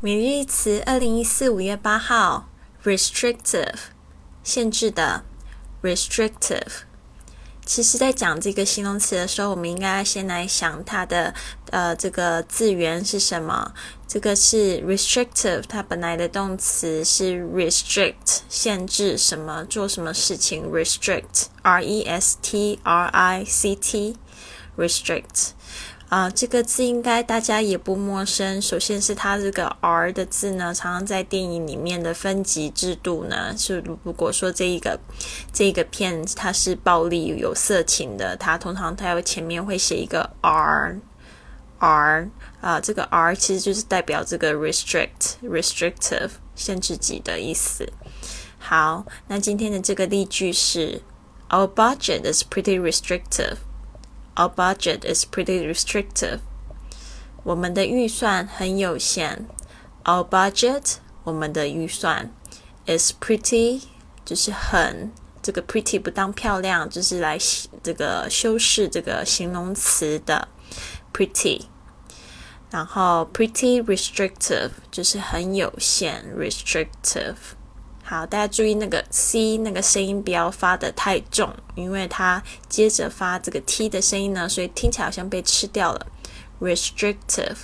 每日一词，二零一四五月八号，restrictive，限制的，restrictive。其实，在讲这个形容词的时候，我们应该先来想它的呃这个字源是什么。这个是 restrictive，它本来的动词是 restrict，限制什么做什么事情，restrict，r e s t r i c t，restrict。啊，这个字应该大家也不陌生。首先是它这个 R 的字呢，常常在电影里面的分级制度呢，是如果说这一个这一个片它是暴力有色情的，它通常它要前面会写一个 R R 啊，这个 R 其实就是代表这个 restrict restrictive 限制级的意思。好，那今天的这个例句是 Our budget is pretty restrictive. Our budget is pretty restrictive. 我们的预算很有限。Our budget，我们的预算，is pretty，就是很这个 pretty 不当漂亮，就是来这个修饰这个形容词的 pretty。然后 pretty restrictive 就是很有限，restrictive。 好，大家注意那个 c 那个声音不要发的太重，因为它接着发这个 t 的声音呢，所以听起来好像被吃掉了。restrictive。